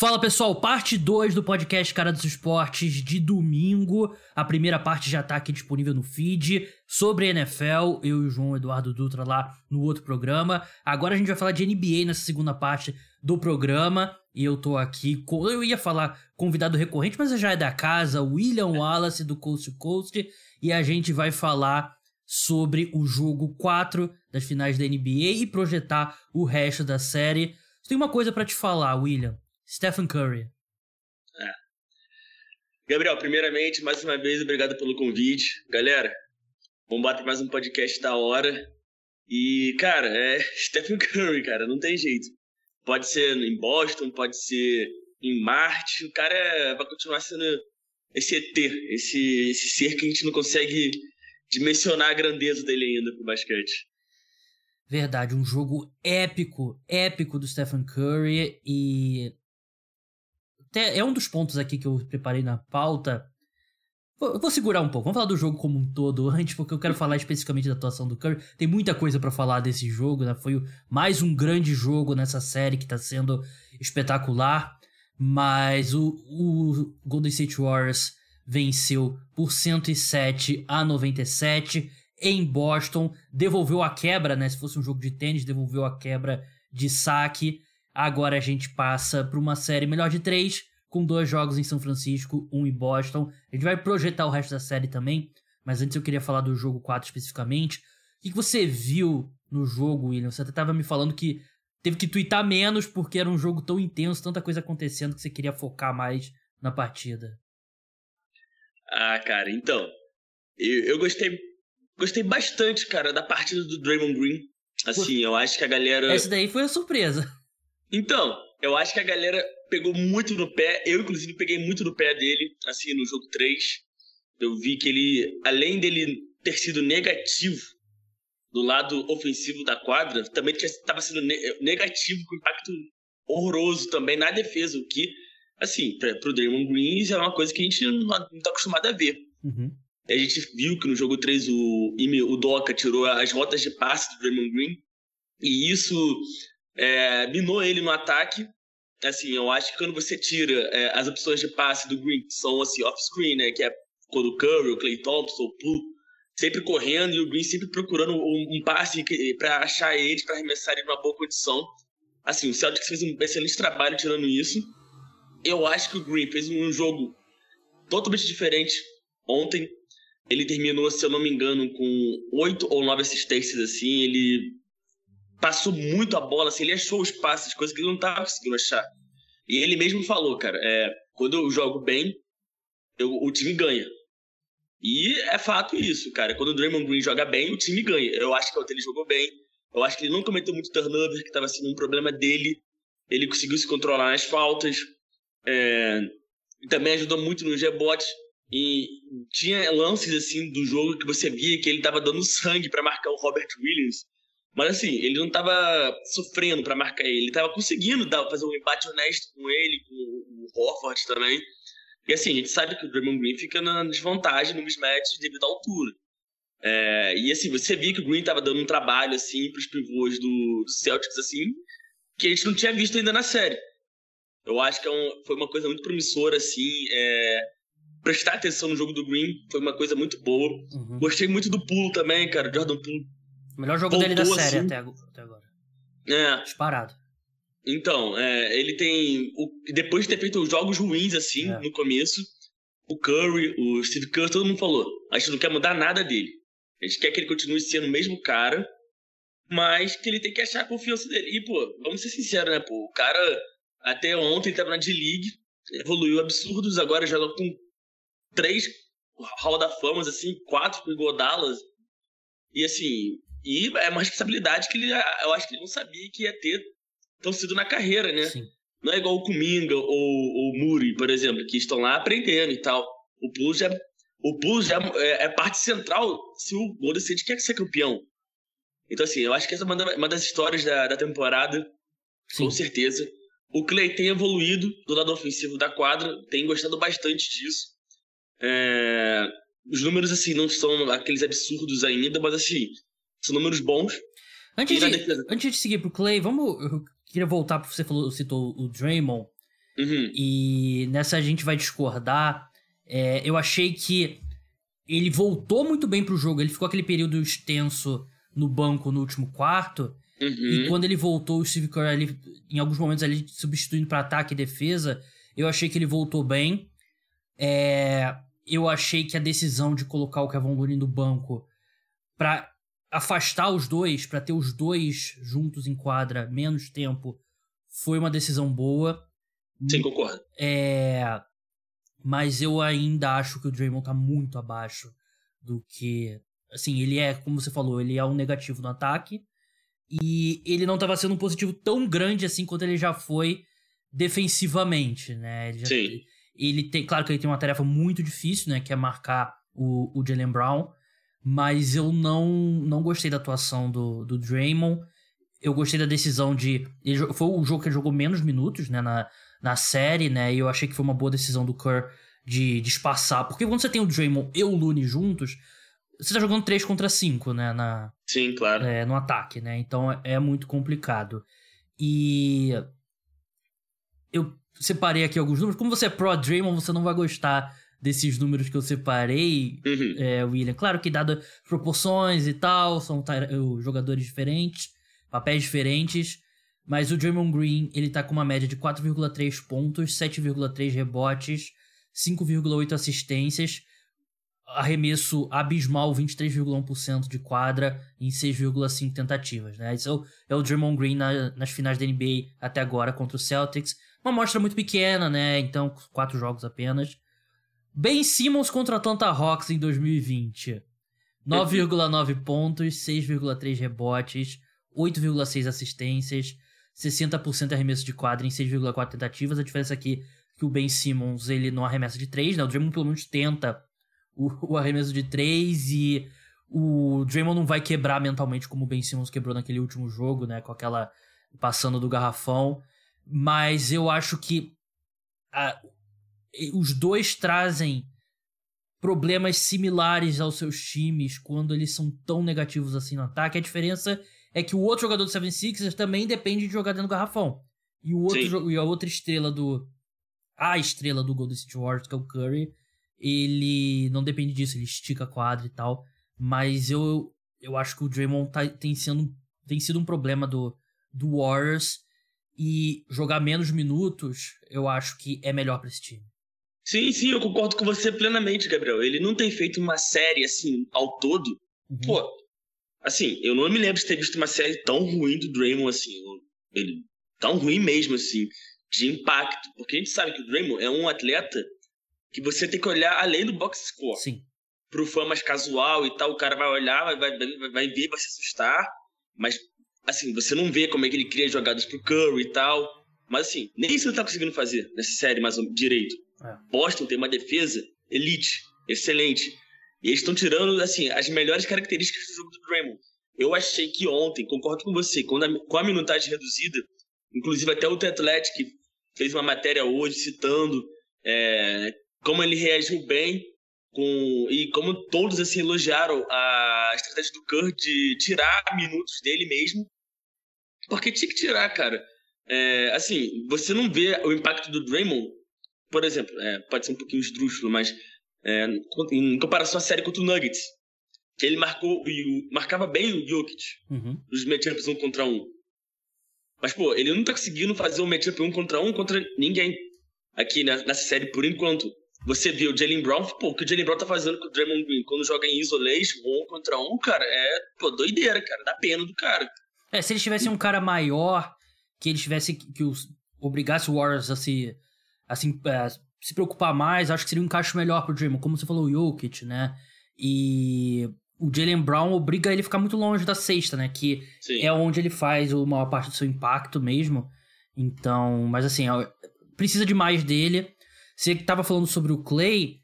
Fala pessoal, parte 2 do podcast Cara dos Esportes de domingo. A primeira parte já tá aqui disponível no feed sobre NFL. Eu e o João Eduardo Dutra lá no outro programa. Agora a gente vai falar de NBA nessa segunda parte do programa. E eu tô aqui com. Eu ia falar convidado recorrente, mas já é da casa, William Wallace do Coast to Coast. E a gente vai falar sobre o jogo 4 das finais da NBA e projetar o resto da série. Tem uma coisa para te falar, William. Stephen Curry. É. Gabriel, primeiramente, mais uma vez, obrigado pelo convite. Galera, vamos bater mais um podcast da hora. E, cara, é Stephen Curry, cara, não tem jeito. Pode ser em Boston, pode ser em Marte. O cara é, vai continuar sendo esse ET, esse, esse ser que a gente não consegue dimensionar a grandeza dele ainda pro basquete. Verdade, um jogo épico, épico do Stephen Curry e é um dos pontos aqui que eu preparei na pauta. Vou, vou segurar um pouco. Vamos falar do jogo como um todo antes, porque eu quero falar especificamente da atuação do Curry. Tem muita coisa para falar desse jogo, né? Foi mais um grande jogo nessa série que tá sendo espetacular. Mas o, o Golden State Warriors venceu por 107 a 97 em Boston. Devolveu a quebra, né? Se fosse um jogo de tênis, devolveu a quebra de saque. Agora a gente passa para uma série melhor de três, com dois jogos em São Francisco, um em Boston. A gente vai projetar o resto da série também, mas antes eu queria falar do jogo 4 especificamente. O que você viu no jogo, William? Você estava me falando que teve que twittar menos porque era um jogo tão intenso, tanta coisa acontecendo que você queria focar mais na partida. Ah, cara, então. Eu, eu gostei gostei bastante, cara, da partida do Draymond Green. Assim, eu acho que a galera. Essa daí foi a surpresa. Então, eu acho que a galera pegou muito no pé. Eu, inclusive, peguei muito no pé dele, assim, no jogo 3. Eu vi que ele, além dele ter sido negativo do lado ofensivo da quadra, também estava sendo negativo com impacto horroroso também na defesa, o que, assim, para o Draymond Green é uma coisa que a gente não está acostumado a ver. Uhum. A gente viu que no jogo 3 o, o Doca tirou as rotas de passe do Draymond Green, e isso é, minou ele no ataque. Assim, eu acho que quando você tira é, as opções de passe do Green, que são assim, off-screen, né? Que é quando o Curry, o Clay Thompson, o Poole, sempre correndo e o Green sempre procurando um, um passe para achar ele, para arremessar ele numa boa condição. Assim, o Celtics fez um excelente trabalho tirando isso. Eu acho que o Green fez um jogo totalmente diferente ontem. Ele terminou, se eu não me engano, com oito ou nove assistências, assim. Ele passou muito a bola, assim, ele achou os passes, coisas que ele não estava conseguindo achar. E ele mesmo falou, cara, é, quando eu jogo bem, eu, o time ganha. E é fato isso, cara. Quando o Draymond Green joga bem, o time ganha. Eu acho que ele jogou bem. Eu acho que ele não cometeu muito turnover, que estava sendo um problema dele. Ele conseguiu se controlar nas faltas. É, também ajudou muito nos rebotes. E tinha lances assim do jogo que você via que ele estava dando sangue para marcar o Robert Williams. Mas assim, ele não tava sofrendo para marcar ele, ele tava conseguindo dar, fazer um embate honesto com ele, com o Horford também. E assim, a gente sabe que o Draymond Green fica na desvantagem no mismatch devido à altura. É, e assim, você via que o Green tava dando um trabalho assim pros pivôs do, do Celtics assim, que a gente não tinha visto ainda na série. Eu acho que é um, foi uma coisa muito promissora assim, é, prestar atenção no jogo do Green foi uma coisa muito boa. Uhum. Gostei muito do pulo também, cara, Jordan Poole o melhor jogo dele da série assim. até, agora. É. Disparado. Então, é, ele tem. O, depois de ter feito jogos ruins assim é. no começo, o Curry, o Steve Kerr, todo mundo falou: a gente não quer mudar nada dele. A gente quer que ele continue sendo o mesmo cara, mas que ele tem que achar a confiança dele. E, pô, vamos ser sinceros, né, pô? O cara, até ontem, tava na D-League, evoluiu absurdos, agora joga com três Hall da Fama, assim, quatro com o Dallas. E, assim, e é uma responsabilidade que ele, eu acho que ele não sabia que ia ter tão cedo na carreira, né? Sim. Não é igual o Kuminga ou o Muri, por exemplo, que estão lá aprendendo e tal. O Bulls já, o Bulls já é, é parte central se o Golden State quer ser campeão. Então, assim, eu acho que essa é uma, uma das histórias da, da temporada, Sim. com certeza. O Clay tem evoluído do lado ofensivo da quadra, tem gostado bastante disso. É, os números, assim, não são aqueles absurdos ainda, mas, assim, são números bons. Antes de, antes de seguir pro Clay, vamos. Eu queria voltar porque você falou, citou o Draymond. Uhum. E nessa a gente vai discordar. É, eu achei que ele voltou muito bem pro jogo. Ele ficou aquele período extenso no banco no último quarto. Uhum. E quando ele voltou, o Steve Kerr ali, em alguns momentos ali, substituindo para ataque e defesa, eu achei que ele voltou bem. É, eu achei que a decisão de colocar o Kevin Looney no banco para afastar os dois, para ter os dois juntos em quadra menos tempo, foi uma decisão boa. Sim, concordo. É, mas eu ainda acho que o Draymond tá muito abaixo do que. Assim, ele é, como você falou, ele é um negativo no ataque. E ele não estava sendo um positivo tão grande assim quanto ele já foi defensivamente, né? Ele já, Sim. Ele tem, claro que ele tem uma tarefa muito difícil, né? Que é marcar o, o Jalen Brown. Mas eu não, não gostei da atuação do, do Draymond. Eu gostei da decisão de. Ele, foi o jogo que ele jogou menos minutos, né? Na, na série, né? E eu achei que foi uma boa decisão do Kerr de, de espaçar. Porque quando você tem o Draymond e o Looney juntos, você tá jogando 3 contra 5, né? Na, Sim, claro. é, no ataque, né? Então é, é muito complicado. E eu separei aqui alguns números. Como você é pro Draymond, você não vai gostar desses números que eu separei, Uhum. é, William. Claro que dado proporções e tal, são uh, jogadores diferentes, papéis diferentes. Mas o Draymond Green, ele tá com uma média de 4,3 pontos, 7,3 rebotes, 5,8 assistências, arremesso abismal, 23,1% de quadra em 6,5 tentativas, né? Esse é o, é o Draymond Green na- nas finais da NBA até agora contra o Celtics. Uma amostra muito pequena, né? Então, quatro jogos apenas. Ben Simmons contra Atlanta Hawks em 2020. 9,9 pontos, 6,3 rebotes, 8,6 assistências, 60% arremesso de quadra em 6,4 tentativas. A diferença aqui é que o Ben Simmons ele não arremessa de 3, né? O Draymond pelo menos tenta o, o arremesso de 3 e o Draymond não vai quebrar mentalmente como o Ben Simmons quebrou naquele último jogo, né? Com aquela passando do garrafão. Mas eu acho que e- os dois trazem problemas similares aos seus times quando eles são tão negativos assim no ataque. A diferença é que o outro jogador do 76ers também depende de jogar dentro do garrafão. E, o outro, e a outra estrela do. A estrela do Golden State Warriors, que é o Curry, ele não depende disso, ele estica a quadra e tal. Mas eu, eu acho que o Draymond tá- tem, sendo, tem sido um problema do, do Warriors. E jogar menos minutos, eu acho que é melhor pra esse time. Sim, sim, eu concordo com você plenamente, Gabriel. Ele não tem feito uma série assim ao todo. Uhum. Pô, assim, eu não me lembro de ter visto uma série tão ruim do Draymond assim. Ele tão ruim mesmo assim, de impacto, porque a gente sabe que o Draymond é um atleta que você tem que olhar além do box score. Sim. Pro fã mais casual e tal, o cara vai olhar, vai, vai, vai, vai ver, vai se assustar, mas assim, você não vê como é que ele cria jogadas pro Curry e tal. Mas assim, nem isso ele tá conseguindo fazer nessa série mais direito. É. Boston tem uma defesa elite, excelente. E eles estão tirando, assim, as melhores características do jogo do Draymond. Eu achei que ontem, concordo com você, a- com a minutagem reduzida, inclusive até o The Athletic fez uma matéria hoje citando é, como ele reagiu bem com e como todos assim elogiaram a estratégia do Kerr de tirar minutos dele mesmo, porque tinha que tirar, cara. É, assim, você não vê o impacto do Draymond, por exemplo, é, pode ser um pouquinho esdrúxulo, mas é, em comparação à série contra o Nuggets, que ele marcou e o- marcava bem o Jokic Uhum. nos matchups um contra um. Mas, pô, ele não tá conseguindo fazer um matchup um contra um contra ninguém aqui na- nessa série por enquanto. Você vê o Jalen Brown, pô, o que o Jalen Brown tá fazendo com o Draymond Green quando joga em isolation, um contra um, cara, é, pô, doideira, cara, dá pena do cara. É, se eles tivessem um cara maior, que eles tivessem que, que os, obrigasse o Warriors a se, a se, é, se preocupar mais, acho que seria um encaixe melhor pro Draymond, como você falou, o Jokic, né? E o Jalen Brown obriga ele a ficar muito longe da cesta, né? Que Sim. é onde ele faz a maior parte do seu impacto mesmo. Então, mas assim, precisa de mais dele. Você que tava falando sobre o Clay,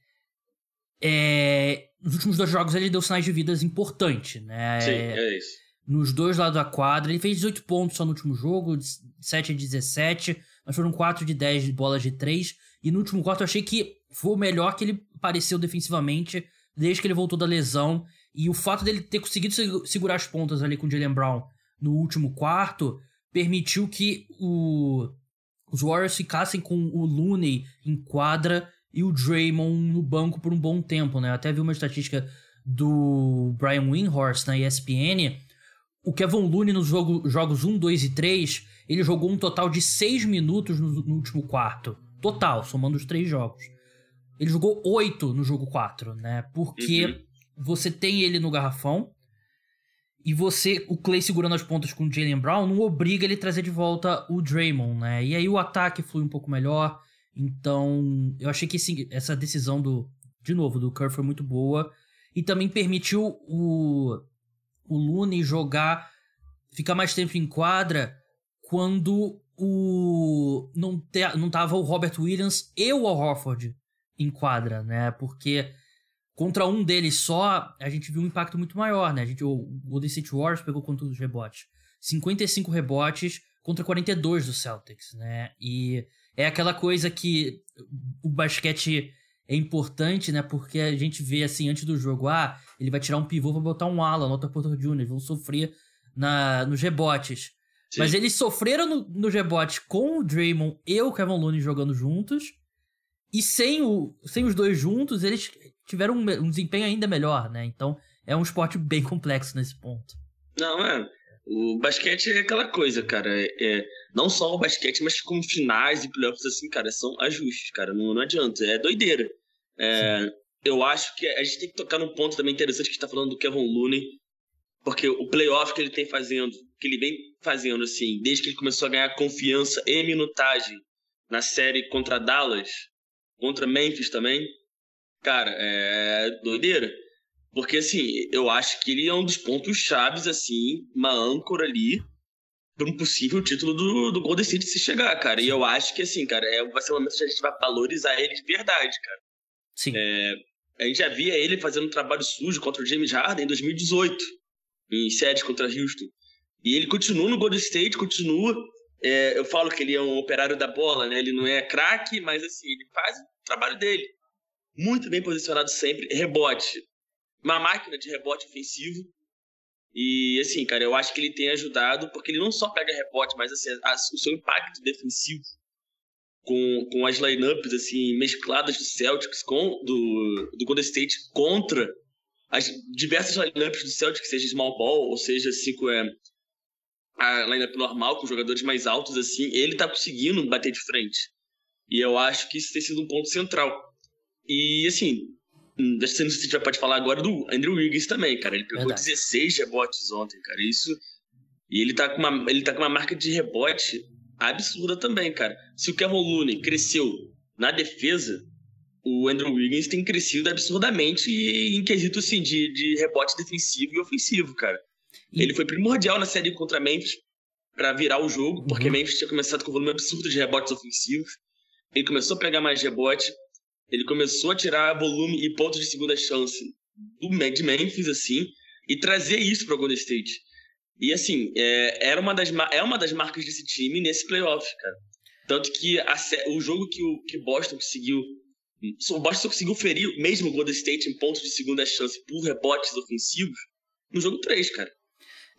é, nos últimos dois jogos ele deu sinais de vidas importantes, né? Sim, É, isso. nos dois lados da quadra. Ele fez 18 pontos só no último jogo, de 7 a 17, mas foram 4 de 10 de bolas de 3. E no último quarto eu achei que foi o melhor que ele pareceu defensivamente desde que ele voltou da lesão. E o fato dele ter conseguido segu- segurar as pontas ali com o Jalen Brown no último quarto permitiu que o, os Warriors ficassem com o Looney em quadra e o Draymond no banco por um bom tempo, né? Até vi uma estatística do Brian Windhorst na ESPN. O Kevin Looney nos jogo, jogos 1, 2 e 3, ele jogou um total de 6 minutos no, no último quarto. Total, somando os três jogos. Ele jogou 8 no jogo 4, né? Porque uhum. você tem ele no garrafão, e você, o Clay segurando as pontas com o Jalen Brown, não obriga ele a trazer de volta o Draymond, né? E aí o ataque flui um pouco melhor. Então, eu achei que esse, essa decisão do, de novo, do Kerr foi muito boa. E também permitiu o, o Looney jogar, ficar mais tempo em quadra quando o não, te, não tava o Robert Williams e o Al Horford em quadra, né? Porque Contra um deles só, a gente viu um impacto muito maior, né? A gente, o Golden State Warriors pegou quantos rebotes? 55 rebotes contra 42 do Celtics, né? E é aquela coisa que o basquete é importante, né? Porque a gente vê assim antes do jogo, ah, ele vai tirar um pivô para botar um ala, nota Porter Jr., vão sofrer na, nos rebotes. Sim. Mas eles sofreram no, no rebote com o Draymond e o Kevin Looney jogando juntos. E sem, o, sem os dois juntos, eles tiveram um, um desempenho ainda melhor, né? Então é um esporte bem complexo nesse ponto. Não, é. O basquete é aquela coisa, cara. É, é, não só o basquete, mas como finais e playoffs, assim, cara, são ajustes, cara. Não, não adianta. É doideira. É, eu acho que a gente tem que tocar num ponto também interessante que a gente tá falando do Kevin Looney. Porque o playoff que ele tem fazendo, que ele vem fazendo, assim, desde que ele começou a ganhar confiança e minutagem na série contra Dallas, contra Memphis também, Cara, é doideira. Porque, assim, eu acho que ele é um dos pontos chaves, assim, uma âncora ali para um possível título do, do Golden State se chegar, cara. E eu acho que, assim, cara, é, vai ser o momento que a gente vai valorizar ele de verdade, cara. Sim. É, a gente já via ele fazendo um trabalho sujo contra o James Harden em 2018, em séries contra Houston. E ele continua no Golden State, continua. É, eu falo que ele é um operário da bola, né? Ele não é craque, mas, assim, ele faz o trabalho dele muito bem posicionado sempre, rebote. Uma máquina de rebote ofensivo. E, assim, cara, eu acho que ele tem ajudado, porque ele não só pega rebote, mas assim, a, o seu impacto defensivo com, com as lineups, assim, mescladas do Celtics com do, do Golden State contra as diversas lineups do Celtics, seja small ball, ou seja, cinco é, a lineup normal, com jogadores mais altos, assim, ele tá conseguindo bater de frente. E eu acho que isso tem sido um ponto central. E assim, não sei se a gente pode falar agora do Andrew Wiggins também, cara. Ele pegou Verdade. 16 rebotes ontem, cara. Isso. E ele tá, com uma, ele tá com uma marca de rebote absurda também, cara. Se o Kevin Looney cresceu na defesa, o Andrew Wiggins tem crescido absurdamente em quesito assim, de, de rebote defensivo e ofensivo, cara. E... Ele foi primordial na série contra Memphis para virar o jogo, porque uhum. Memphis tinha começado com um volume absurdo de rebotes ofensivos. Ele começou a pegar mais rebote ele começou a tirar volume e pontos de segunda chance do de Memphis, assim, e trazer isso para Golden State. E assim, é, era uma das, é uma das marcas desse time nesse playoff, cara. Tanto que a, o jogo que o que Boston conseguiu. O Boston conseguiu ferir mesmo o Golden State em pontos de segunda chance por rebotes ofensivos no jogo 3, cara.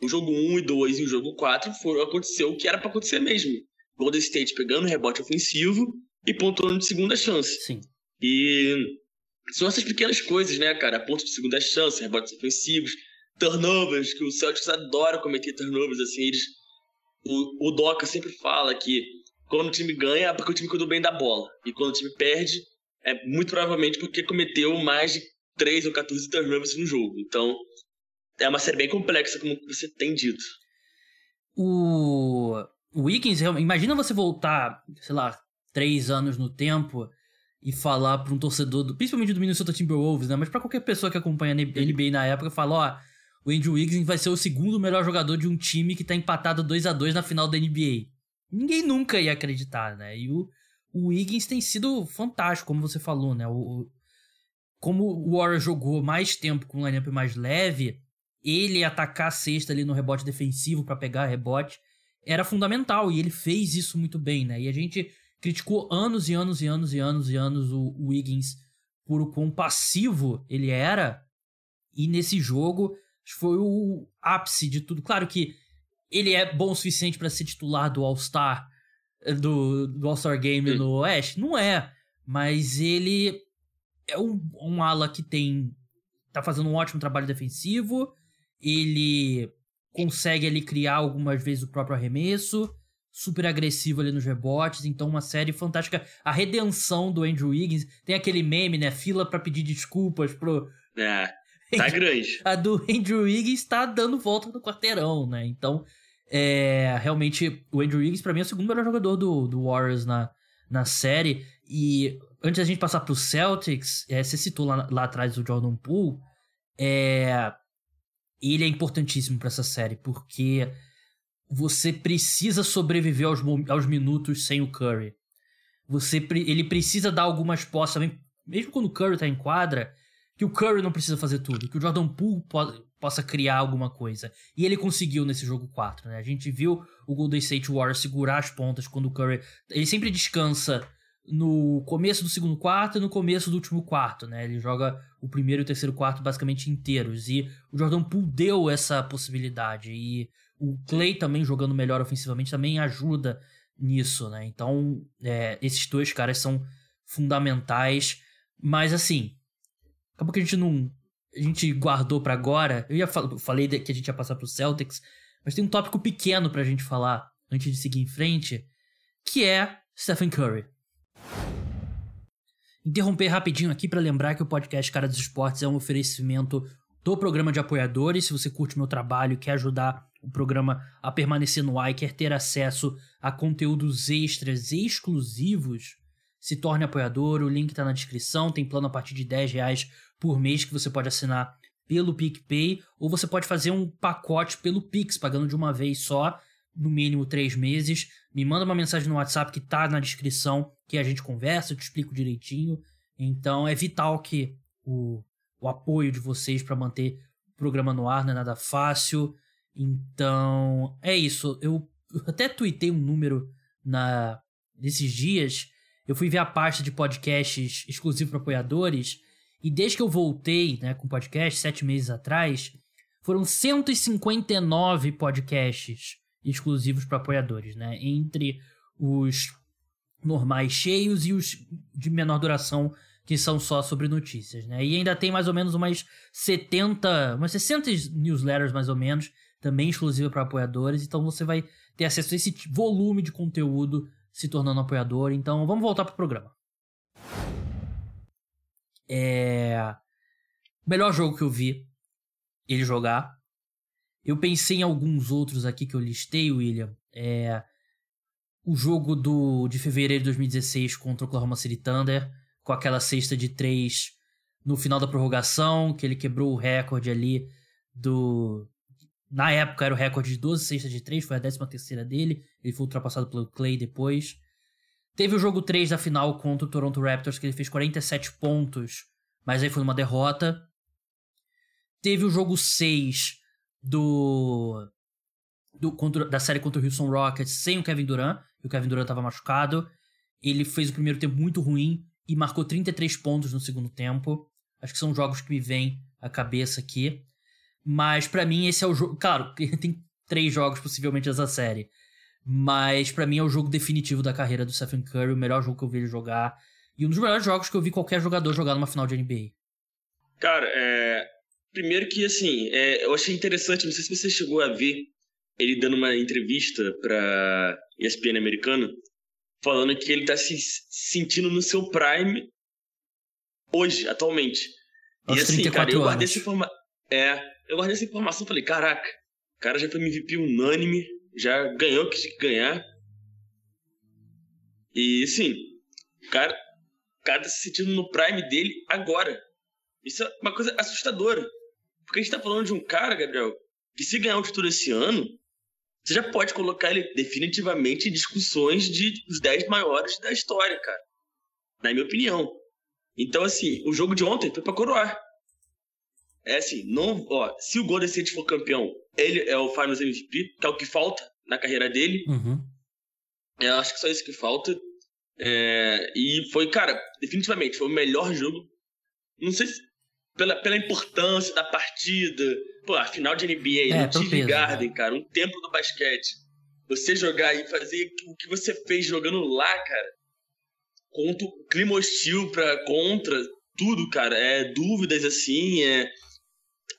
O jogo 1 e 2 e o jogo 4 foi, aconteceu o que era para acontecer mesmo. Golden State pegando rebote ofensivo e pontuando de segunda chance. Sim. E são essas pequenas coisas, né, cara? Ponto de segunda chance, rebotes ofensivos, turnovers, que o Celtics adora cometer turnovers, assim, eles... O, o Doca sempre fala que quando o time ganha é porque o time cuidou bem da bola. E quando o time perde, é muito provavelmente porque cometeu mais de 3 ou 14 turnovers no jogo. Então, é uma série bem complexa, como você tem dito. O, o Wiggins, imagina você voltar, sei lá, três anos no tempo e falar para um torcedor, do, principalmente do Minnesota Timberwolves, né? Mas para qualquer pessoa que acompanha a NBA na época, falar, ó, o Andrew Wiggins vai ser o segundo melhor jogador de um time que tá empatado 2 a 2 na final da NBA. Ninguém nunca ia acreditar, né? E o, o Wiggins tem sido fantástico, como você falou, né? O, o como o Warriors jogou mais tempo com um lineup mais leve, ele atacar a cesta ali no rebote defensivo para pegar rebote era fundamental e ele fez isso muito bem, né? E a gente criticou anos e anos e anos e anos e anos o, Wiggins por o quão passivo ele era. E nesse jogo foi o ápice de tudo. Claro que ele é bom o suficiente para ser titular do All-Star, do, do All-Star Game Sim. no Oeste? Não é. Mas ele é um, um ala que tem. tá fazendo um ótimo trabalho defensivo. Ele consegue ali criar algumas vezes o próprio arremesso. Super agressivo ali nos rebotes. Então, uma série fantástica. A redenção do Andrew Wiggins. Tem aquele meme, né? Fila para pedir desculpas pro. É. Tá grande. A do Andrew Wiggins tá dando volta no quarteirão, né? Então, é, realmente, o Andrew Wiggins, pra mim, é o segundo melhor jogador do, do Warriors na, na série. E antes da gente passar pro Celtics, é, você citou lá, lá atrás o Jordan Poole. É, ele é importantíssimo para essa série, porque você precisa sobreviver aos, aos minutos sem o Curry. Você, ele precisa dar algumas posses mesmo quando o Curry tá em quadra, que o Curry não precisa fazer tudo, que o Jordan Poole po possa criar alguma coisa. E ele conseguiu nesse jogo 4, né? A gente viu o Golden State Warriors segurar as pontas quando o Curry... Ele sempre descansa no começo do segundo quarto e no começo do último quarto, né? Ele joga o primeiro e o terceiro quarto basicamente inteiros. E o Jordan Poole deu essa possibilidade. E o Clay também jogando melhor ofensivamente também ajuda nisso, né? Então, é, esses dois caras são fundamentais. Mas assim, acabou que a gente não. A gente guardou para agora. Eu ia fal falei que a gente ia passar pro Celtics, mas tem um tópico pequeno pra gente falar antes de seguir em frente, que é Stephen Curry. Interromper rapidinho aqui para lembrar que o podcast Cara dos Esportes é um oferecimento do programa de apoiadores. Se você curte meu trabalho e quer ajudar o programa a permanecer no ar e quer ter acesso a conteúdos extras exclusivos, se torne apoiador. O link está na descrição. Tem plano a partir de 10 reais por mês que você pode assinar pelo PicPay ou você pode fazer um pacote pelo Pix, pagando de uma vez só, no mínimo três meses. Me manda uma mensagem no WhatsApp que está na descrição que a gente conversa, eu te explico direitinho. Então é vital que o, o apoio de vocês para manter o programa no ar não é nada fácil. Então é isso. Eu até tuitei um número na nesses dias. Eu fui ver a pasta de podcasts exclusivo para apoiadores. E desde que eu voltei né, com podcast, sete meses atrás, foram 159 podcasts exclusivos para apoiadores, né? Entre os normais cheios e os de menor duração que são só sobre notícias, né? E ainda tem mais ou menos umas 70, umas 60 newsletters mais ou menos, também exclusiva para apoiadores, então você vai ter acesso a esse volume de conteúdo se tornando apoiador. Então, vamos voltar pro programa. É melhor jogo que eu vi ele jogar. Eu pensei em alguns outros aqui que eu listei, William. É o jogo do, de fevereiro de 2016 contra o Oklahoma City Thunder, com aquela cesta de três no final da prorrogação, que ele quebrou o recorde ali do. Na época era o recorde de 12 cestas de três, foi a 13 terceira dele, ele foi ultrapassado pelo Clay depois. Teve o jogo 3 da final contra o Toronto Raptors, que ele fez 47 pontos, mas aí foi uma derrota. Teve o jogo 6 do, do contra, da série contra o Houston Rockets sem o Kevin Durant, o Kevin Durant estava machucado. Ele fez o primeiro tempo muito ruim e marcou 33 pontos no segundo tempo. Acho que são jogos que me vêm à cabeça aqui. Mas para mim esse é o jogo. Claro, tem três jogos possivelmente dessa série. Mas para mim é o jogo definitivo da carreira do Stephen Curry, o melhor jogo que eu vi ele jogar. E um dos melhores jogos que eu vi qualquer jogador jogar numa final de NBA. Cara, é... primeiro que assim, é... eu achei interessante, não sei se você chegou a ver ele dando uma entrevista pra ESPN americano, falando que ele tá se sentindo no seu prime hoje, atualmente. Aos e assim, cara, eu guardei essa informação. É, eu guardei essa informação e falei, caraca, o cara já foi MVP unânime, já ganhou o que tinha que ganhar. E sim, o cara, o cara tá se sentindo no prime dele agora. Isso é uma coisa assustadora. Porque a gente tá falando de um cara, Gabriel, que se ganhar o título esse ano, você já pode colocar ele definitivamente em discussões de os 10 maiores da história, cara. Na minha opinião. Então, assim, o jogo de ontem foi pra coroar. É assim, não, ó, se o Golden State for campeão, ele é o Finals MVP, que é o que falta na carreira dele. Uhum. Eu acho que só isso que falta. É, e foi, cara, definitivamente, foi o melhor jogo. Não sei se pela, pela importância da partida, Pô, a final de NBA, é, no TV Garden, cara, um tempo do basquete. você jogar e fazer o que você fez jogando lá, cara, contra o clima hostil pra, contra tudo, cara, é dúvidas assim, é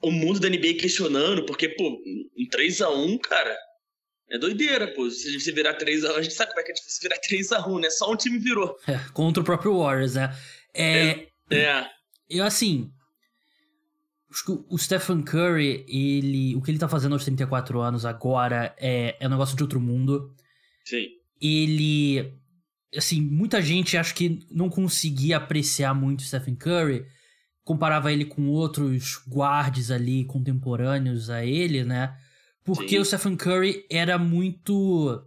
o mundo da NBA questionando, porque, pô, um 3x1, cara, é doideira, pô. Se você virar 3x1, a gente sabe como é que é difícil virar 3x1, né? Só um time virou. É, contra o próprio Warriors, né? É. é. é. Eu, assim. O Stephen Curry, ele, o que ele tá fazendo aos 34 anos agora é, é um negócio de outro mundo. Sim. Ele. Assim, muita gente acho que não conseguia apreciar muito o Stephen Curry. Comparava ele com outros guards ali contemporâneos a ele, né? Porque Sim. o Stephen Curry era muito.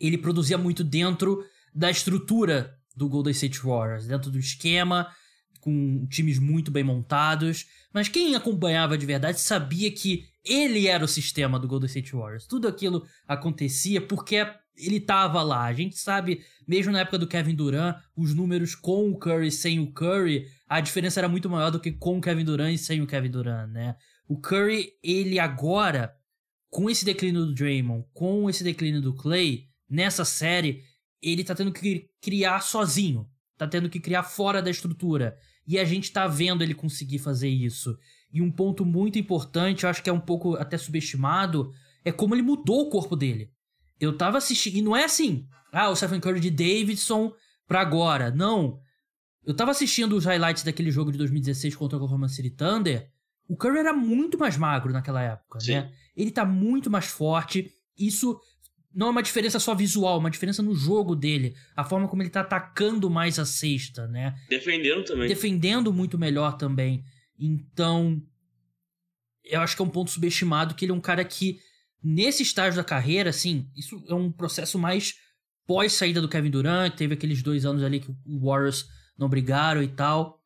Ele produzia muito dentro da estrutura do Golden State Warriors, dentro do esquema, com times muito bem montados. Mas quem acompanhava de verdade sabia que ele era o sistema do Golden State Warriors. Tudo aquilo acontecia porque ele estava lá. A gente sabe, mesmo na época do Kevin Durant, os números com o Curry e sem o Curry, a diferença era muito maior do que com o Kevin Durant e sem o Kevin Durant, né? O Curry, ele agora com esse declínio do Draymond, com esse declínio do Clay, nessa série, ele tá tendo que criar sozinho. Tá tendo que criar fora da estrutura. E a gente tá vendo ele conseguir fazer isso. E um ponto muito importante, eu acho que é um pouco até subestimado, é como ele mudou o corpo dele. Eu tava assistindo, e não é assim, ah, o Stephen Curry de Davidson pra agora. Não. Eu tava assistindo os highlights daquele jogo de 2016 contra o Oklahoma City Thunder. O Curry era muito mais magro naquela época, Sim. né? ele tá muito mais forte. Isso não é uma diferença só visual, é uma diferença no jogo dele. A forma como ele tá atacando mais a cesta, né? Defendendo também. Defendendo muito melhor também. Então, eu acho que é um ponto subestimado que ele é um cara que, nesse estágio da carreira, assim, isso é um processo mais pós-saída do Kevin Durant, teve aqueles dois anos ali que o Warriors não brigaram e tal.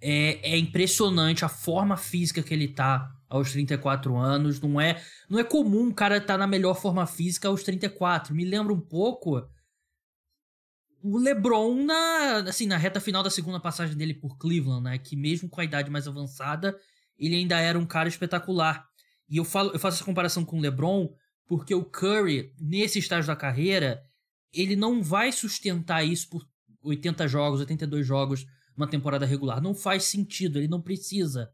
É, é impressionante a forma física que ele tá aos 34 anos. Não é, não é comum o cara estar tá na melhor forma física aos 34. Me lembra um pouco o LeBron na, assim, na reta final da segunda passagem dele por Cleveland, né? Que mesmo com a idade mais avançada, ele ainda era um cara espetacular. E eu, falo, eu faço essa comparação com o LeBron porque o Curry, nesse estágio da carreira, ele não vai sustentar isso por 80 jogos, 82 jogos, uma temporada regular. Não faz sentido, ele não precisa.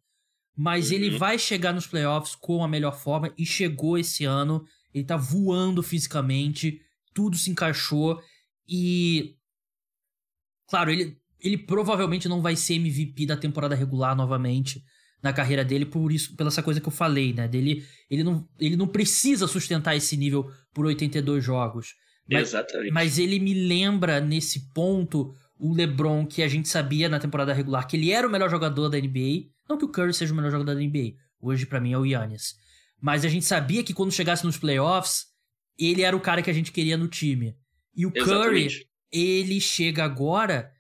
Mas uhum. ele vai chegar nos playoffs com a melhor forma e chegou esse ano. Ele tá voando fisicamente, tudo se encaixou e. Claro, ele, ele provavelmente não vai ser MVP da temporada regular novamente na carreira dele, por isso, pela essa coisa que eu falei, né? Dele, ele não, ele não precisa sustentar esse nível por 82 jogos. Mas, Exatamente. Mas ele me lembra nesse ponto o LeBron que a gente sabia na temporada regular que ele era o melhor jogador da NBA não que o Curry seja o melhor jogador da NBA. Hoje, para mim, é o Yannis. Mas a gente sabia que quando chegasse nos playoffs, ele era o cara que a gente queria no time. E o Exatamente. Curry, ele chega agora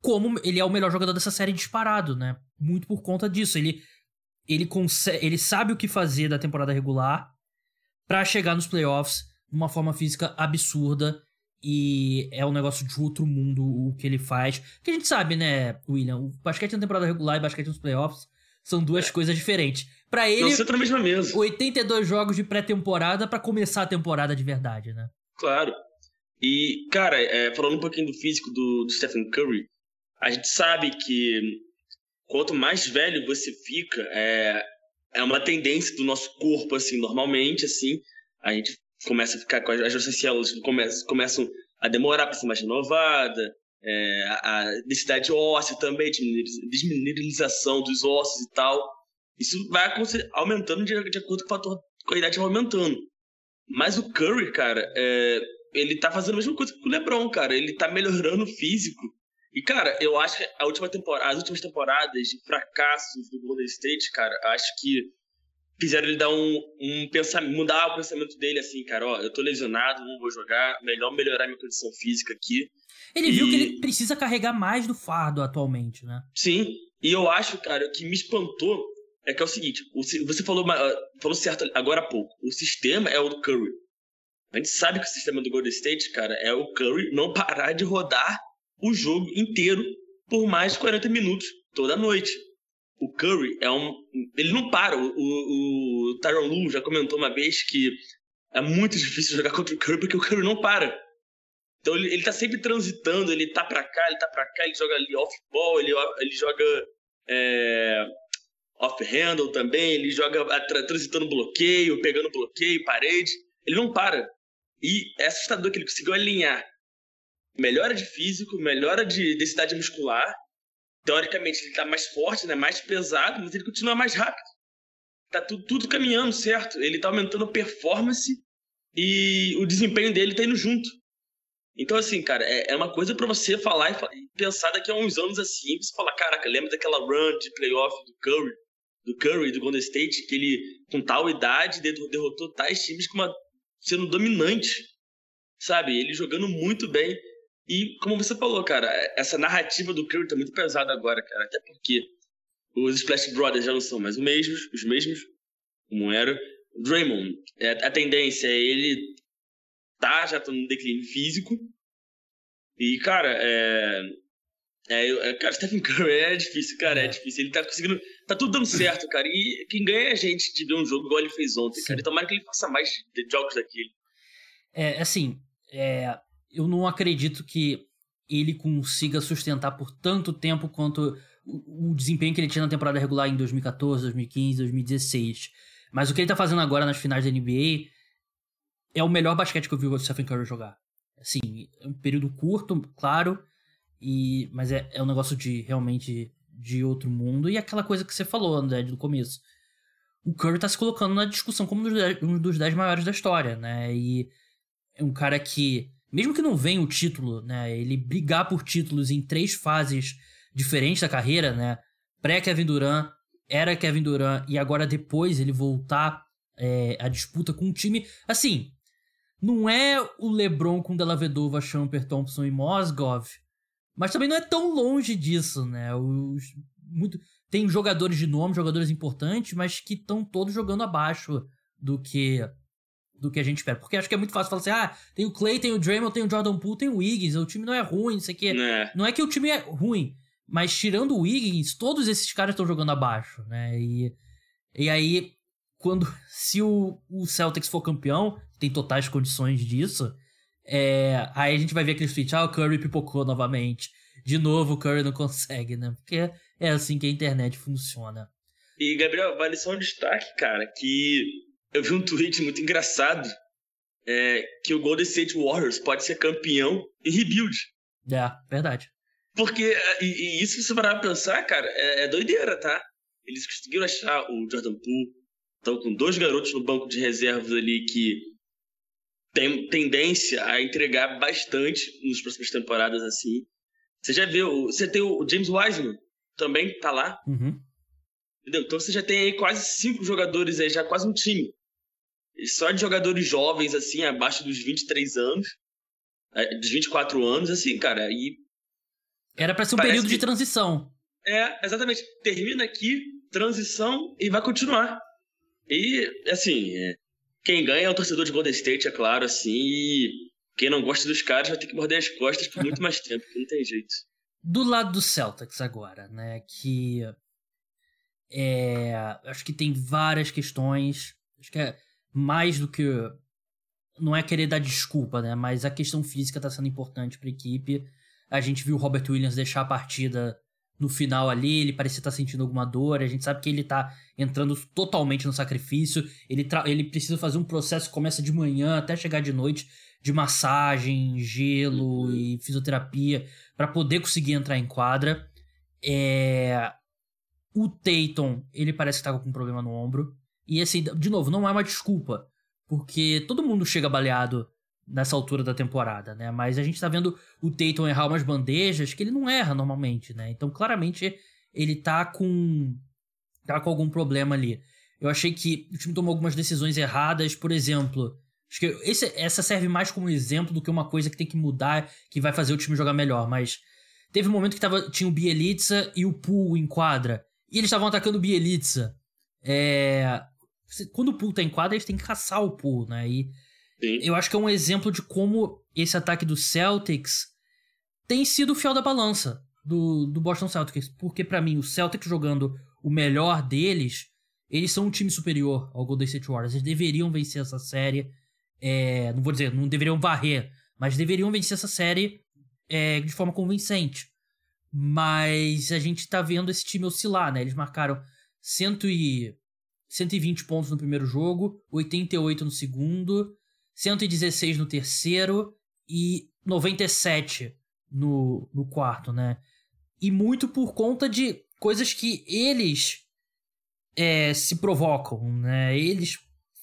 como ele é o melhor jogador dessa série disparado, né? Muito por conta disso. Ele ele consegue, ele sabe o que fazer da temporada regular para chegar nos playoffs de uma forma física absurda e é um negócio de outro mundo o que ele faz. Que a gente sabe, né, William, o basquete na temporada regular e basquete nos playoffs são duas é. coisas diferentes. Para ele, Não na mesma mesa. 82 jogos de pré-temporada para começar a temporada de verdade, né? Claro. E, cara, é, falando um pouquinho do físico do, do Stephen Curry, a gente sabe que quanto mais velho você fica, é, é uma tendência do nosso corpo, assim, normalmente, assim, a gente começa a ficar com as, nossas células começam, a demorar para ser mais renovada, é, a densidade óssea também, desmineralização dos ossos e tal. Isso vai aumentando de, de acordo com o fator com a idade aumentando. Mas o Curry, cara, é, ele tá fazendo a mesma coisa que o LeBron, cara. Ele tá melhorando o físico. E, cara, eu acho que a última temporada, as últimas temporadas de fracassos do Golden State, cara, acho que fizeram ele dar um, um pensamento, mudar o pensamento dele, assim, cara, ó, eu tô lesionado, não vou jogar, melhor melhorar minha condição física aqui. Ele e... viu que ele precisa carregar mais do fardo atualmente, né? Sim, e eu acho, cara, o que me espantou é que é o seguinte, você falou, falou certo agora há pouco, o sistema é o do Curry. A gente sabe que o sistema do Golden State, cara, é o Curry não parar de rodar o jogo inteiro por mais de 40 minutos, toda noite. O Curry é um. Ele não para. O, o, o Tyron Lu já comentou uma vez que é muito difícil jogar contra o Curry porque o Curry não para. Então ele, ele tá sempre transitando, ele tá pra cá, ele tá pra cá, ele joga ali off-ball, ele, ele joga é, off-handle também, ele joga transitando bloqueio, pegando bloqueio, parede. Ele não para. E é assustador que ele conseguiu alinhar melhora de físico, melhora de densidade muscular. Teoricamente, ele tá mais forte, né? mais pesado, mas ele continua mais rápido. Tá tudo, tudo caminhando certo. Ele tá aumentando a performance e o desempenho dele tá indo junto. Então, assim, cara, é, é uma coisa para você falar e, pensar daqui a uns anos assim, você falar, caraca, lembra daquela run de playoff do Curry, do Curry, do Golden State, que ele, com tal idade, derrotou tais times com uma, sendo dominante, sabe? Ele jogando muito bem. E, como você falou, cara, essa narrativa do Curry tá muito pesada agora, cara, até porque os Splash Brothers já não são mais os mesmos, os mesmos, como era. Draymond, é, a tendência é ele tá já tá no declínio físico. E, cara, é. É, é, cara, Stephen Curry é difícil, cara, é. é difícil. Ele tá conseguindo. Tá tudo dando certo, cara. E quem ganha é a gente de ver um jogo igual ele fez ontem, Sim. cara. E tomara que ele faça mais jogos daquele. É, assim, é, eu não acredito que ele consiga sustentar por tanto tempo quanto o, o desempenho que ele tinha na temporada regular em 2014, 2015, 2016. Mas o que ele tá fazendo agora nas finais da NBA é o melhor basquete que eu vi o Stephen Curry jogar. Assim, é um período curto, claro, e mas é, é um negócio de realmente de outro mundo. E aquela coisa que você falou, André, do começo. O Curry tá se colocando na discussão como um dos 10 maiores da história, né? E é um cara que, mesmo que não venha o título, né? Ele brigar por títulos em três fases diferentes da carreira, né? Pré-Kevin Durant, era Kevin Durant e agora depois ele voltar é, a disputa com um time. Assim, não é o LeBron com Della Vedova, Champer, Thompson e Mosgov, mas também não é tão longe disso, né? Os, muito, tem jogadores de nome, jogadores importantes, mas que estão todos jogando abaixo do que do que a gente espera. Porque acho que é muito fácil falar assim: ah, tem o Clay, tem o Draymond, tem o Jordan Poole, tem o Wiggins, o time não é ruim, não sei o quê. É. Não é que o time é ruim, mas tirando o Wiggins, todos esses caras estão jogando abaixo, né? E, e aí, quando se o, o Celtics for campeão, tem totais condições disso, é, aí a gente vai ver aquele tweet, ah, o Curry pipocou novamente. De novo, o Curry não consegue, né? Porque é assim que a internet funciona. E, Gabriel, vale só um destaque, cara, que eu vi um tweet muito engraçado é, que o Golden State Warriors pode ser campeão e rebuild. É, verdade. Porque, é, e, e isso se você parar pra pensar, cara, é, é, doideira, tá? Eles conseguiram achar o Jordan Poole, estão com dois garotos no banco de reservas ali que tem tendência a entregar bastante nas próximas temporadas, assim. Você já viu, você tem o James Wiseman, também tá lá. Uhum. Entendeu? Então você já tem aí quase cinco jogadores aí, já quase um time. Só de jogadores jovens, assim, abaixo dos 23 anos, é, dos 24 anos, assim, cara, e era para ser um período que... de transição. É, exatamente. Termina aqui, transição e vai continuar. E, assim, é... quem ganha é o torcedor de Golden State, é claro, assim, e quem não gosta dos caras vai ter que morder as costas por muito mais tempo, que não tem jeito. Do lado do Celtics agora, né, que é, acho que tem várias questões, acho que é mais do que não é querer dar desculpa, né, mas a questão física tá sendo importante para a equipe. A gente viu o Robert Williams deixar a partida no final ali, ele parecia estar sentindo alguma dor, a gente sabe que ele tá entrando totalmente no sacrifício, ele, ele precisa fazer um processo que começa de manhã até chegar de noite, de massagem, gelo e fisioterapia, para poder conseguir entrar em quadra. É... O Tatum, ele parece que tá com um problema no ombro, e assim, de novo, não é uma desculpa, porque todo mundo chega baleado nessa altura da temporada, né? Mas a gente tá vendo o Tatum errar umas bandejas que ele não erra normalmente, né? Então, claramente, ele tá com tá com algum problema ali. Eu achei que o time tomou algumas decisões erradas, por exemplo, acho que esse, essa serve mais como exemplo do que uma coisa que tem que mudar, que vai fazer o time jogar melhor, mas teve um momento que tava, tinha o Bielitsa e o Pool em quadra, e eles estavam atacando o Bielitsa. É, quando o Pool tá em quadra, eles têm que caçar o Pool, né? E Sim. Eu acho que é um exemplo de como esse ataque do Celtics tem sido o fiel da balança do, do Boston Celtics. Porque, para mim, o Celtics jogando o melhor deles, eles são um time superior ao Golden State Warriors. Eles deveriam vencer essa série. É, não vou dizer, não deveriam varrer, mas deveriam vencer essa série é, de forma convincente. Mas a gente tá vendo esse time oscilar, né? Eles marcaram 100 e, 120 pontos no primeiro jogo, 88 no segundo, 116 no terceiro e 97 no, no quarto, né? E muito por conta de coisas que eles é, se provocam, né? Eles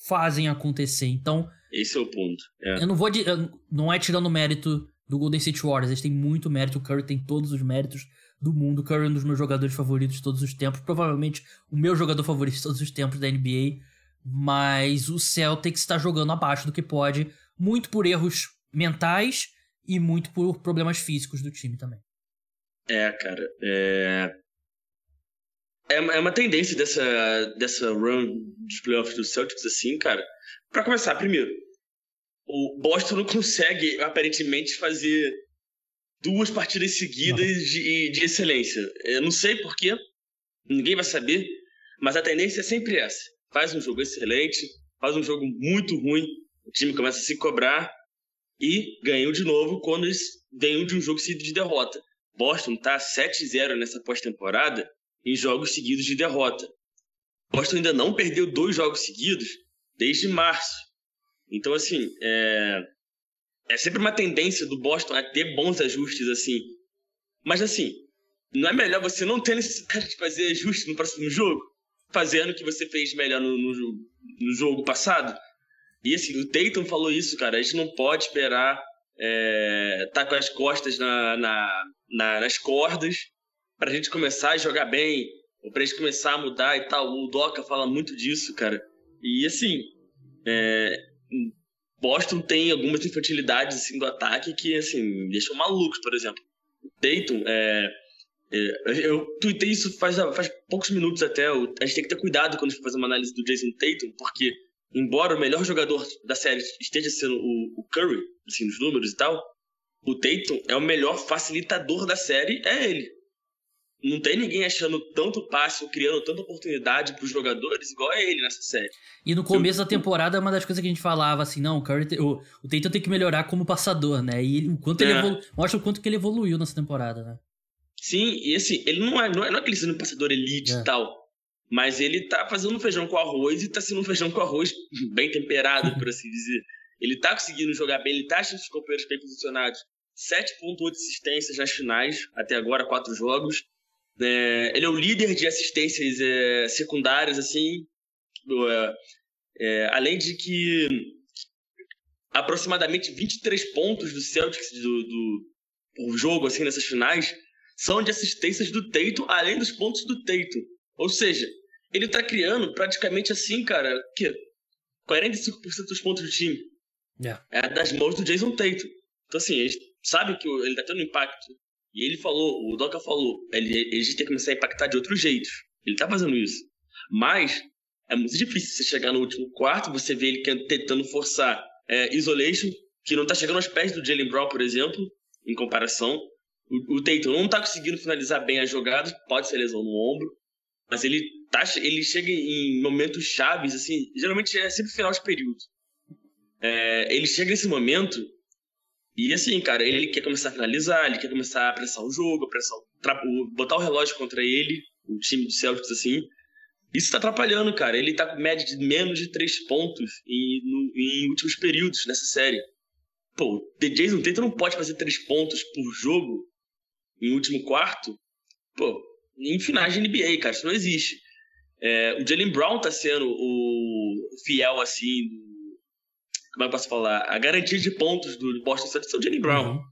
fazem acontecer. Então. Esse é o ponto. É. Eu não vou. Não é tirando o mérito do Golden State Warriors. Eles têm muito mérito. O Curry tem todos os méritos do mundo. Curry é um dos meus jogadores favoritos de todos os tempos. Provavelmente o meu jogador favorito de todos os tempos da NBA. Mas o Celtics está jogando abaixo do que pode. Muito por erros mentais e muito por problemas físicos do time também. É, cara. É... É, é uma tendência dessa, dessa run dos playoffs do Celtics, assim, cara. Para começar, primeiro, o Boston não consegue, aparentemente, fazer duas partidas seguidas de, de excelência. Eu não sei porquê, ninguém vai saber, mas a tendência é sempre essa. Faz um jogo excelente, faz um jogo muito ruim, o time começa a se cobrar e ganham de novo quando eles ganham de um jogo seguido de derrota. Boston tá 7-0 nessa pós-temporada em jogos seguidos de derrota. Boston ainda não perdeu dois jogos seguidos desde março. Então, assim, é, é sempre uma tendência do Boston a ter bons ajustes, assim. Mas, assim, não é melhor você não ter necessidade de fazer ajuste no próximo jogo? Fazendo o que você fez melhor no, no, no jogo passado? E, assim, o Tatum falou isso, cara. A gente não pode esperar é, tá com as costas na, na, na, nas cordas para a gente começar a jogar bem, ou para a gente começar a mudar e tal. O Doca fala muito disso, cara. E assim, é, Boston tem algumas infantilidades assim, do ataque que assim, deixam malucos, por exemplo. Tatum, é, é, eu tuitei isso faz, faz poucos minutos até. a gente tem que ter cuidado quando a gente faz uma análise do Jason Tatum, porque embora o melhor jogador da série esteja sendo o, o Curry, assim, nos números e tal, o Tatum é o melhor facilitador da série, é ele não tem ninguém achando tanto passe ou criando tanta oportunidade para os jogadores igual é ele nessa série. E no começo da temporada, uma das coisas que a gente falava assim, não, o Curry, o, o Tatum tem que melhorar como passador, né? E ele, o quanto é. ele evolu... mostra o quanto que ele evoluiu nessa temporada, né? Sim, e assim, ele não é, não é, não é aquele sendo passador elite é. e tal, mas ele tá fazendo um feijão com arroz e tá sendo um feijão com arroz bem temperado, por assim dizer. Ele tá conseguindo jogar bem, ele tá achando os companheiros bem posicionados. 7.8 assistências nas finais, até agora, quatro jogos. É, ele é o líder de assistências é, secundárias, assim, do, é, é além de que aproximadamente 23 pontos do Celtics do, do, por jogo, assim, nessas finais, são de assistências do Teito, além dos pontos do Teito. Ou seja, ele tá criando praticamente assim, cara, que 45% dos pontos do time. Yeah. É das mãos do Jason Tatum. Então, assim, gente sabe que ele tá tendo impacto e ele falou, o Doca falou, ele, ele tem que começar a impactar de outros jeitos. Ele tá fazendo isso. Mas é muito difícil você chegar no último quarto, você vê ele tentando forçar é, isolation, que não tá chegando aos pés do Jalen Brown, por exemplo, em comparação. O, o Tatum não tá conseguindo finalizar bem as jogadas, pode ser lesão no ombro, mas ele, tá, ele chega em momentos chaves, assim, geralmente é sempre final de período. É, ele chega nesse momento e assim, cara, ele quer começar a finalizar, ele quer começar a pressar o jogo, pressar o, botar o relógio contra ele, o time do Celtics, assim. Isso tá atrapalhando, cara. Ele tá com média de menos de três pontos em, no, em últimos períodos nessa série. Pô, o Jason Tatum não pode fazer três pontos por jogo em último quarto. Pô, em finais de NBA, cara, isso não existe. É, o Jalen Brown tá sendo o fiel, assim, como é que eu posso falar? A garantia de pontos do Boston Celtics é o Jalen Brown. Uhum.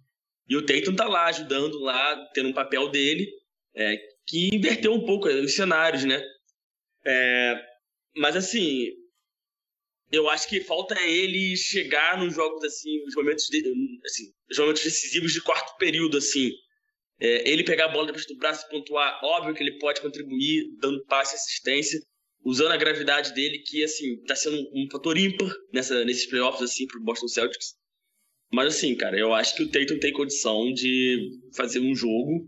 E o Tatum tá lá, ajudando lá, tendo um papel dele, é, que inverteu um pouco os cenários, né? É, mas assim, eu acho que falta ele chegar nos jogos assim, os momentos, de, assim, os momentos decisivos de quarto período, assim. É, ele pegar a bola depois do braço e pontuar, óbvio que ele pode contribuir dando passe e assistência, usando a gravidade dele, que, assim, tá sendo um fator ímpar nessa, nesses playoffs, assim, pro Boston Celtics. Mas, assim, cara, eu acho que o Tatum tem condição de fazer um jogo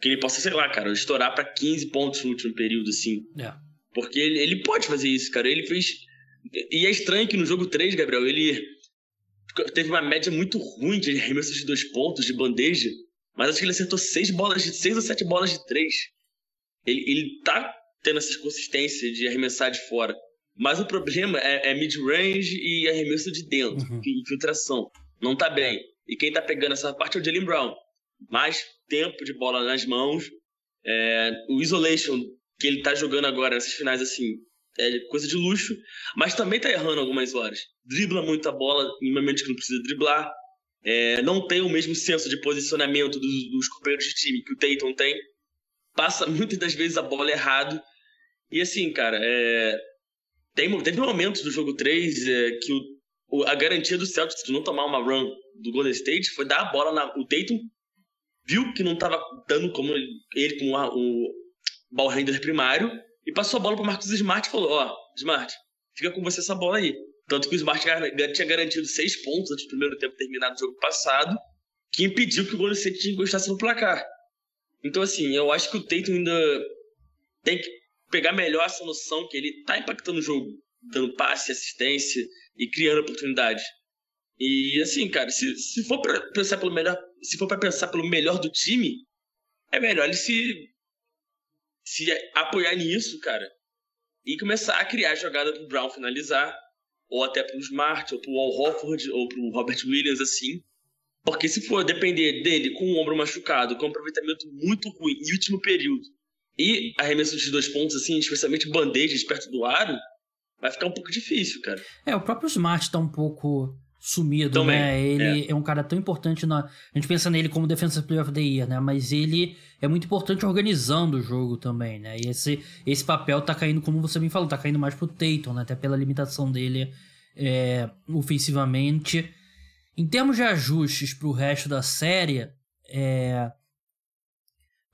que ele possa, sei lá, cara, estourar para 15 pontos no último período, assim. É. Porque ele, ele pode fazer isso, cara. Ele fez. E é estranho que no jogo 3, Gabriel, ele teve uma média muito ruim de arremessos de dois pontos, de bandeja, mas acho que ele acertou seis bolas de seis ou sete bolas de três. Ele, ele tá tendo essa consistência de arremessar de fora. Mas o problema é, é mid-range e arremesso de dentro, uhum. infiltração. Não tá bem. E quem tá pegando essa parte é o Jalen Brown. Mais tempo de bola nas mãos. É, o isolation que ele tá jogando agora nessas finais, assim, é coisa de luxo. Mas também tá errando algumas horas. Dribla muita bola em momentos que não precisa driblar. É, não tem o mesmo senso de posicionamento dos, dos companheiros de time que o Tatum tem. Passa muitas das vezes a bola errado. E assim, cara, é, tem, teve momentos do jogo 3 é, que o, a garantia do Celtics de não tomar uma run do Golden State foi dar a bola na. O Tatum viu que não estava dando como ele, com a, o ball handler primário e passou a bola para Marcos Smart e falou: Ó, oh, Smart, fica com você essa bola aí. Tanto que o Smart tinha garantido seis pontos antes do primeiro tempo terminar no jogo passado, que impediu que o Golden State encostasse no placar. Então, assim, eu acho que o Tatum ainda tem que pegar melhor essa noção que ele tá impactando o jogo, dando passe, assistência e criando oportunidades. E assim, cara, se, se for para pensar pelo melhor, se for para pensar pelo melhor do time, é melhor ele se se apoiar nisso, cara, e começar a criar jogada pro Brown finalizar, ou até pro Smart, ou pro Al Hofford, ou pro Robert Williams assim. Porque se for depender dele com o ombro machucado, com um aproveitamento muito ruim em último período, e arremesso de dois pontos, assim, especialmente bandejas perto do aro, vai ficar um pouco difícil, cara. É, o próprio Smart tá um pouco sumido, Também, né? Ele é. é. um cara tão importante na. A gente pensa nele como Defensive Player of the Year, né? Mas ele é muito importante organizando o jogo também, né? E esse, esse papel tá caindo, como você bem falou, tá caindo mais pro Tatum, né? Até pela limitação dele é, ofensivamente. Em termos de ajustes pro resto da série, é,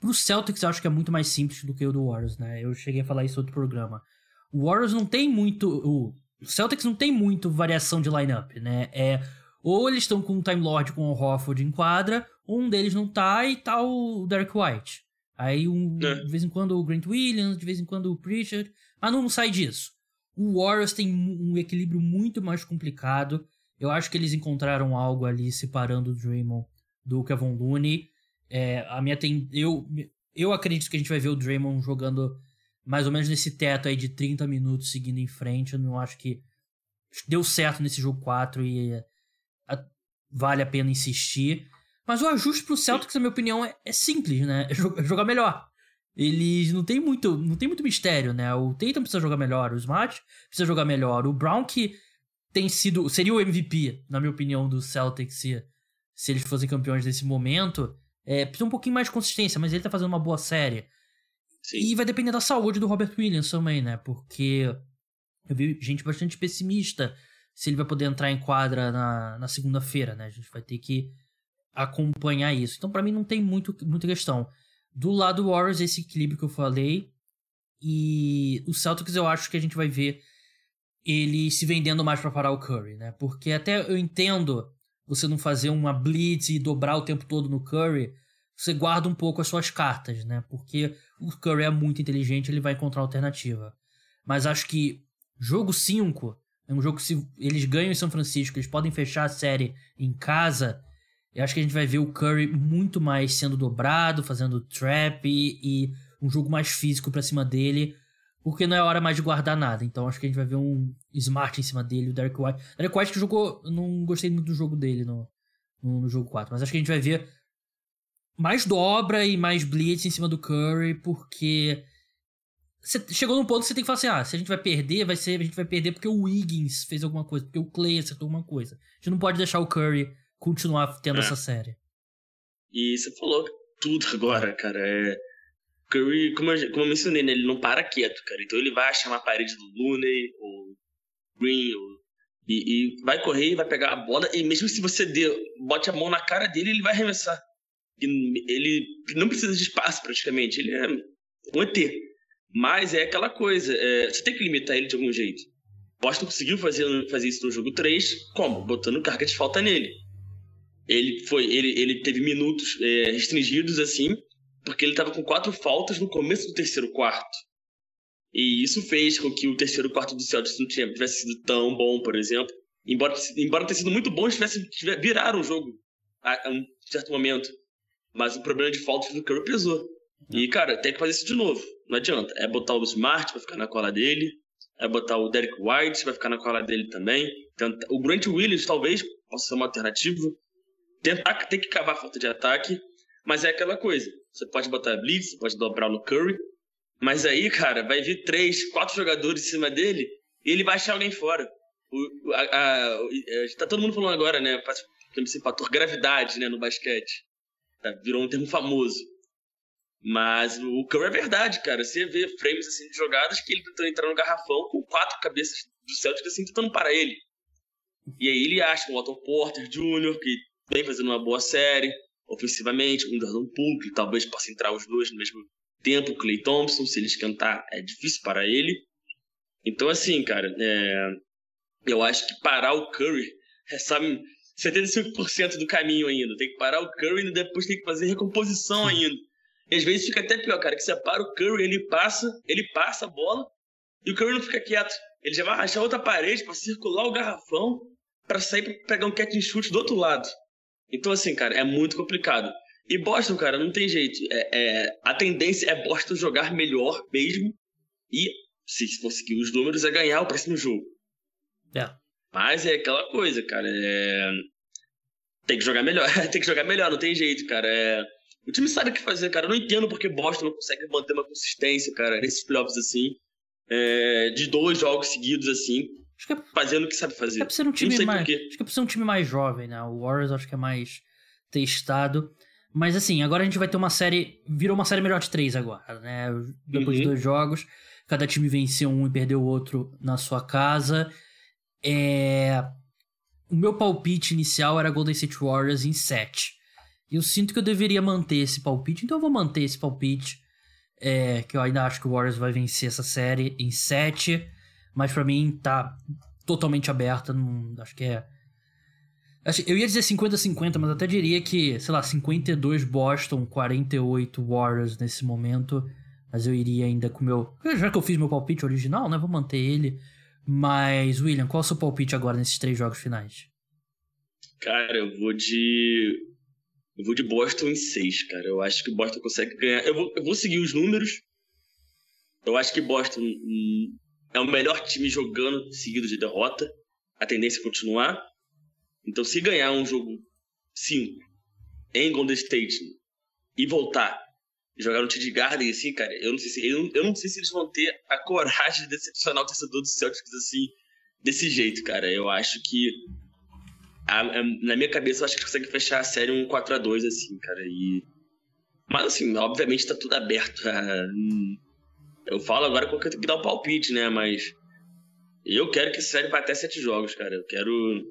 Pro Celtics eu acho que é muito mais simples do que o do Warriors, né? Eu cheguei a falar isso no outro programa. O Warriors não tem muito. O Celtics não tem muito variação de lineup, né? É. Ou eles estão com um Time Lord com o Hofford em quadra, ou um deles não tá e tá o Derek White. Aí um, é. de vez em quando o Grant Williams, de vez em quando o Pritchard, mas não, não sai disso. O Warriors tem um equilíbrio muito mais complicado. Eu acho que eles encontraram algo ali separando o Draymond do Kevin Looney. É, a minha. Eu, eu acredito que a gente vai ver o Draymond jogando mais ou menos nesse teto aí de 30 minutos seguindo em frente. Eu não acho que deu certo nesse jogo 4 e a, vale a pena insistir. Mas o ajuste pro Celtics, na minha opinião, é, é simples, né? É, é jogar melhor. Eles não tem muito, não tem muito mistério, né? O Tatum precisa jogar melhor, o Smart precisa jogar melhor, o Brown que tem sido, seria o MVP, na minha opinião, do Celtics se, se eles fossem campeões desse momento. É, precisa um pouquinho mais de consistência, mas ele tá fazendo uma boa série. Sim. E vai depender da saúde do Robert Williams também, né? Porque eu vi gente bastante pessimista se ele vai poder entrar em quadra na, na segunda-feira, né? A gente vai ter que acompanhar isso. Então, para mim, não tem muito, muita questão. Do lado do Warriors, esse equilíbrio que eu falei. E o Celtics, eu acho que a gente vai ver ele se vendendo mais para parar o Curry, né? Porque até eu entendo você não fazer uma blitz e dobrar o tempo todo no Curry, você guarda um pouco as suas cartas, né? Porque o Curry é muito inteligente, ele vai encontrar alternativa. Mas acho que jogo 5 é um jogo que se eles ganham em São Francisco, eles podem fechar a série em casa. Eu acho que a gente vai ver o Curry muito mais sendo dobrado, fazendo trap e, e um jogo mais físico para cima dele porque não é hora mais de guardar nada. Então acho que a gente vai ver um Smart em cima dele, o Derek White. Derek White que jogou. Não gostei muito do jogo dele no, no, no, jogo 4. Mas acho que a gente vai ver mais dobra e mais blitz em cima do Curry, porque. Você chegou num ponto que você tem que falar assim: ah, se a gente vai perder, vai ser, a gente vai perder porque o Wiggins fez alguma coisa, porque o Clay acertou alguma coisa. A gente não pode deixar o Curry continuar tendo é. essa série. E você falou tudo agora, cara. É Curry, como eu, como eu mencionei, né, ele não para quieto, cara. Então ele vai achar uma parede do Looney, ou Green, ou, e, e, vai correr, vai pegar a bola, e mesmo se você dê, bote a mão na cara dele, ele vai arremessar. E ele não precisa de espaço, praticamente. Ele é um ET. Mas é aquela coisa, é, você tem que limitar ele de algum jeito. Boston conseguiu fazer, fazer isso no jogo 3, como? Botando carga de falta nele. Ele foi, ele, ele teve minutos é, restringidos assim, porque ele estava com quatro faltas no começo do terceiro quarto. E isso fez com que o terceiro quarto do Celtics não tivesse sido tão bom, por exemplo. Embora, embora tenha sido muito bom, eles tivessem, viraram o jogo a, a, um certo momento. Mas o problema de faltas do Curry pesou. E, cara, tem que fazer isso de novo. Não adianta. É botar o Smart pra ficar na cola dele. É botar o Derek White pra ficar na cola dele também. Tenta, o Grant Williams talvez possa ser uma alternativa. Tentar, tem que cavar a falta de ataque. Mas é aquela coisa. Você pode botar Blitz, você pode dobrar no Curry. Mas aí, cara, vai vir três, quatro jogadores em cima dele e ele vai achar alguém fora. O, a, a, a, tá todo mundo falando agora, né? Esse fator gravidade, né, no basquete. Tá, virou um termo famoso. Mas o Curry é verdade, cara. Você vê frames assim de jogadas que ele tentando entrar no garrafão com quatro cabeças do Celtics assim tentando parar ele. E aí ele acha um Otto Porter Jr., que vem fazendo uma boa série ofensivamente, um Jordan Poole, que talvez possa entrar os dois no mesmo tempo, Clay Thompson, se ele esquentar, é difícil para ele. Então, assim, cara, é... eu acho que parar o Curry é, sabe, 75% do caminho ainda. Tem que parar o Curry e depois tem que fazer recomposição ainda. E às vezes fica até pior, cara, que você para o Curry, ele passa, ele passa a bola e o Curry não fica quieto. Ele já vai achar outra parede para circular o garrafão para sair para pegar um catch and shoot do outro lado. Então, assim, cara, é muito complicado. E Boston, cara, não tem jeito. É, é, a tendência é Boston jogar melhor mesmo. E, se conseguir os números, é ganhar o próximo jogo. É. Mas é aquela coisa, cara. É... Tem que jogar melhor. tem que jogar melhor, não tem jeito, cara. É... O time sabe o que fazer, cara. Eu não entendo porque Boston não consegue manter uma consistência, cara, nesses playoffs assim. É... De dois jogos seguidos, assim. Acho que é... Fazendo o que sabe fazer. É pra ser um time mais. Acho que é pra ser um time mais jovem, né? O Warriors acho que é mais testado. Mas assim, agora a gente vai ter uma série. Virou uma série melhor de três agora, né? Depois uhum. de dois jogos. Cada time venceu um e perdeu o outro na sua casa. É... O meu palpite inicial era Golden State Warriors em 7. E eu sinto que eu deveria manter esse palpite, então eu vou manter esse palpite. É... Que eu ainda acho que o Warriors vai vencer essa série em 7. Mas para mim tá totalmente aberta. Não... Acho que é eu ia dizer 50-50, mas até diria que, sei lá, 52 Boston, 48 Warriors nesse momento. Mas eu iria ainda com o meu. Já que eu fiz meu palpite original, né? Vou manter ele. Mas, William, qual é o seu palpite agora nesses três jogos finais? Cara, eu vou de. Eu vou de Boston em 6, cara. Eu acho que Boston consegue ganhar. Eu vou, eu vou seguir os números. Eu acho que Boston hum, é o melhor time jogando seguido de derrota. A tendência é continuar. Então, se ganhar um jogo 5 em Golden State e voltar e jogar no TD Garden, assim, cara, eu não sei se, eu, eu não sei se eles vão ter a coragem de decepcionar o torcedor do Celtics assim, desse jeito, cara. Eu acho que a, a, na minha cabeça, eu acho que consegue fechar a série um 4 a 2 assim, cara. E... Mas, assim, obviamente tá tudo aberto. Eu falo agora porque eu tenho que dar o um palpite, né? Mas eu quero que série vá até sete jogos, cara. Eu quero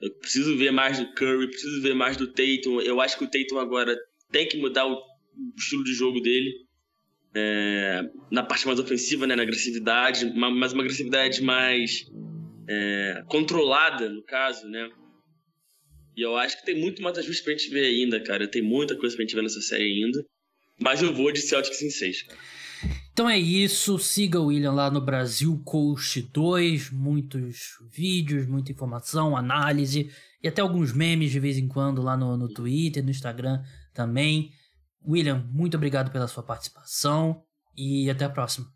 eu preciso ver mais do Curry, preciso ver mais do Tatum. Eu acho que o Tatum agora tem que mudar o estilo de jogo dele. É, na parte mais ofensiva, né, na agressividade, mas uma agressividade mais é, controlada, no caso, né? E eu acho que tem muito mais ajuste pra gente ver ainda, cara. Tem muita coisa pra gente ver nessa série ainda. Mas eu vou de Celtics em 6, cara. Então é isso, siga o William lá no Brasil Coach 2, muitos vídeos, muita informação, análise e até alguns memes de vez em quando lá no, no Twitter, no Instagram também. William, muito obrigado pela sua participação e até a próxima.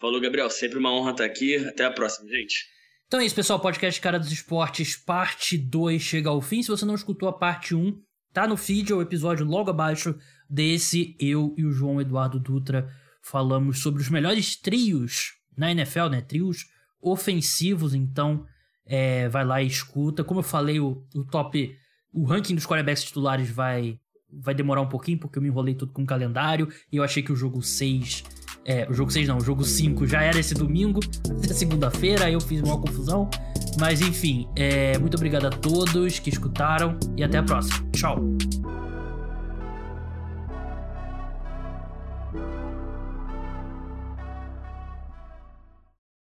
Falou, Gabriel, sempre uma honra estar aqui. Até a próxima, gente. Então é isso, pessoal. Podcast Cara dos Esportes, parte 2 chega ao fim. Se você não escutou a parte 1, tá no feed, é o episódio logo abaixo desse, eu e o João Eduardo Dutra falamos sobre os melhores trios na NFL, né? Trios ofensivos, então é, vai lá e escuta. Como eu falei, o, o top, o ranking dos quarterbacks titulares vai, vai demorar um pouquinho, porque eu me enrolei tudo com o calendário e eu achei que o jogo 6. É, o jogo 6 não, o jogo 5 já era esse domingo, até segunda-feira, eu fiz uma confusão. Mas enfim, é, muito obrigado a todos que escutaram e até a próxima. Tchau!